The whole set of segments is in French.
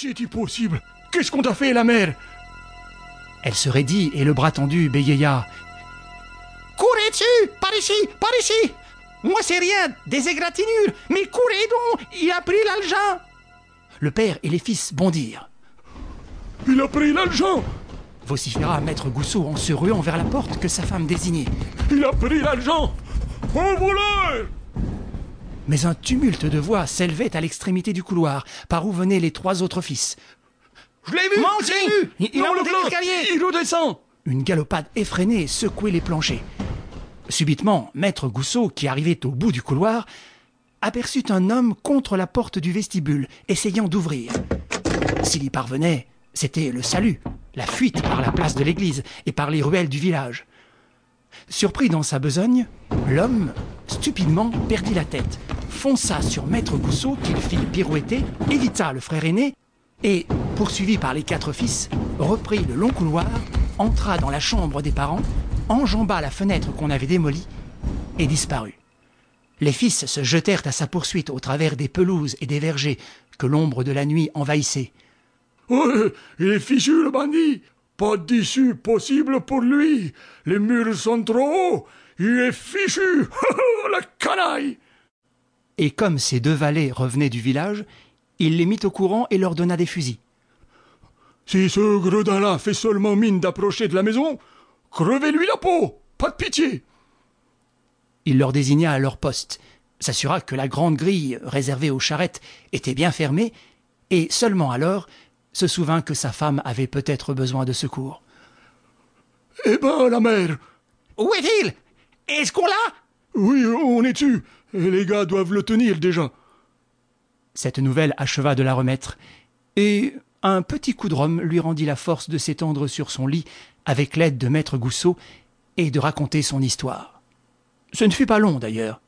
C'est-il possible? Qu'est-ce qu'on t'a fait, la mère? Elle se raidit et le bras tendu bégaya. Courez dessus! Par ici! Par ici! Moi, c'est rien, des égratignures, mais courez donc! Il a pris l'algin Le père et les fils bondirent. Il a pris l'argent vociféra maître Gousseau en se ruant vers la porte que sa femme désignait. Il a pris l'argent Un voleur Mais un tumulte de voix s'élevait à l'extrémité du couloir, par où venaient les trois autres fils. Je l'ai vu je vu Il- il a monté l'escalier. Il redescend Une galopade effrénée secouait les planchers. Subitement, maître Gousseau, qui arrivait au bout du couloir, aperçut un homme contre la porte du vestibule, essayant d'ouvrir. S'il y parvenait, c'était le salut, la fuite par la place de l'église et par les ruelles du village. Surpris dans sa besogne, l'homme, stupidement, perdit la tête, fonça sur maître Gousseau qu'il fit pirouetter, évita le frère aîné et, poursuivi par les quatre fils, reprit le long couloir, entra dans la chambre des parents, enjamba la fenêtre qu'on avait démolie et disparut. Les fils se jetèrent à sa poursuite au travers des pelouses et des vergers que l'ombre de la nuit envahissait. Il est fichu, le bandit. Pas d'issue possible pour lui. Les murs sont trop hauts. Il est fichu. La canaille Et comme ces deux valets revenaient du village, il les mit au courant et leur donna des fusils. Si ce gredin-là fait seulement mine d'approcher de la maison, crevez-lui la peau Pas de pitié. Il leur désigna à leur poste, s'assura que la grande grille réservée aux charrettes était bien fermée, et seulement alors se souvint que sa femme avait peut-être besoin de secours. Eh ben, la mère. Où est-il? Est-ce qu'on l'a? Oui, on est tu Les gars doivent le tenir déjà. Cette nouvelle acheva de la remettre, et un petit coup de rhum lui rendit la force de s'étendre sur son lit avec l'aide de maître Gousseau et de raconter son histoire. Ce ne fut pas long d'ailleurs.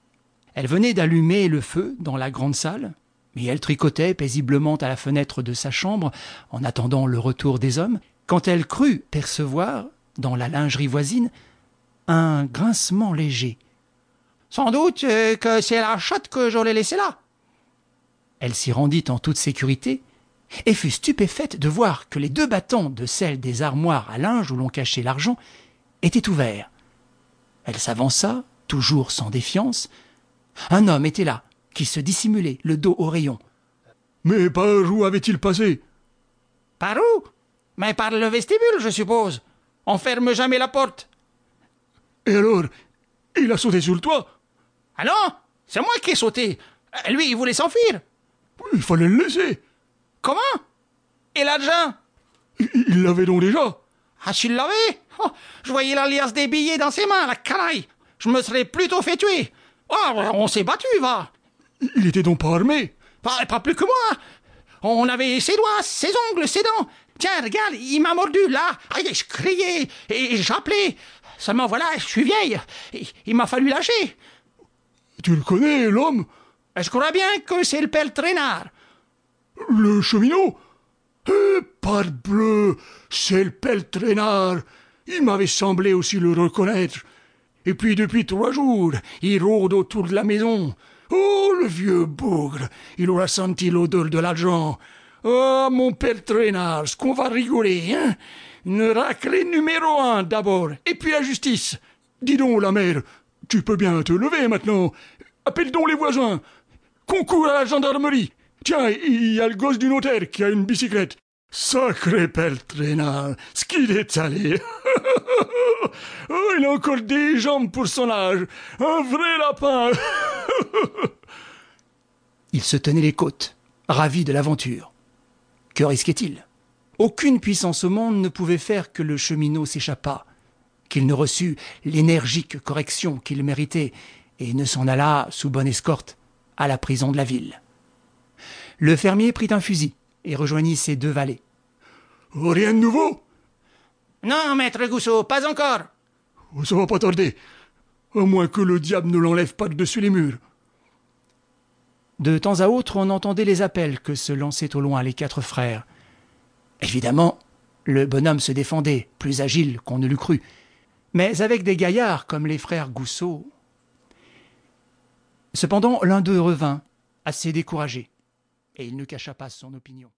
Elle venait d'allumer le feu dans la grande salle, et elle tricotait paisiblement à la fenêtre de sa chambre en attendant le retour des hommes, quand elle crut percevoir, dans la lingerie voisine, un grincement léger. Sans doute euh, que c'est la chatte que j'aurais laissée là. Elle s'y rendit en toute sécurité et fut stupéfaite de voir que les deux battants de celle des armoires à linge où l'on cachait l'argent étaient ouverts. Elle s'avança, toujours sans défiance. Un homme était là, qui se dissimulait, le dos au rayon. Mais par où avait-il passé? Par où? Mais par le vestibule, je suppose. On ferme jamais la porte. Et alors Il a sauté sur le toit Ah non C'est moi qui ai sauté. Euh, Lui, il voulait s'enfuir. Il fallait le laisser Comment? Et l'argent? Il- l'avait donc déjà Ah, tu l'avais? Oh, Je voyais l'alias des billets dans ses mains, la canaille. Je me serais plutôt fait tuer. Oh, on s'est battu, va. Il était donc pas armé Pas, pas plus que moi. On avait ses doigts, ses ongles, ses dents. Tiens, regarde, il m'a mordu, là. Aïe, je criais et j'appelais. Seulement, voilà, je suis vieille. Il, il m'a fallu lâcher. Tu le connais, l'homme? Je crois bien que c'est le père Traînard. Le cheminot? Eh, parbleu C'est le pelle traînard Il m'avait semblé aussi le reconnaître. Et puis depuis trois jours, il rôde autour de la maison. Oh, le vieux bougre Il aura senti l'odeur de l'argent. Oh, mon père traînard, ce qu'on va rigoler, hein? Une raclée numéro un d'abord, et puis la justice. Dis donc, la mère, tu peux bien te lever maintenant. Appelle donc les voisins. Concours à la gendarmerie. Tiens, il y a le gosse du notaire qui a une bicyclette. Sacré pelle traînard, ce qu'il est allé. oh, il a encore des jambes pour son âge. Un vrai lapin. Il se tenait les côtes, ravi de l'aventure. Que risquait-il? Aucune puissance au monde ne pouvait faire que le cheminot s'échappât, qu'il ne reçût l'énergique correction qu'il méritait et ne s'en allât, sous bonne escorte, à la prison de la ville. Le fermier prit un fusil et rejoignit ses deux valets. Oh, rien de nouveau Non, maître Gousseau, pas encore. Oh, Ça va pas tarder. À moins que le diable ne l'enlève pas de dessus les murs. De temps à autre, on entendait les appels que se lançaient au loin les quatre frères. Évidemment, le bonhomme se défendait, plus agile qu'on ne l'eût cru. Mais avec des gaillards comme les frères Gousseau. Cependant, l'un d'eux revint, assez découragé, et il ne cacha pas son opinion.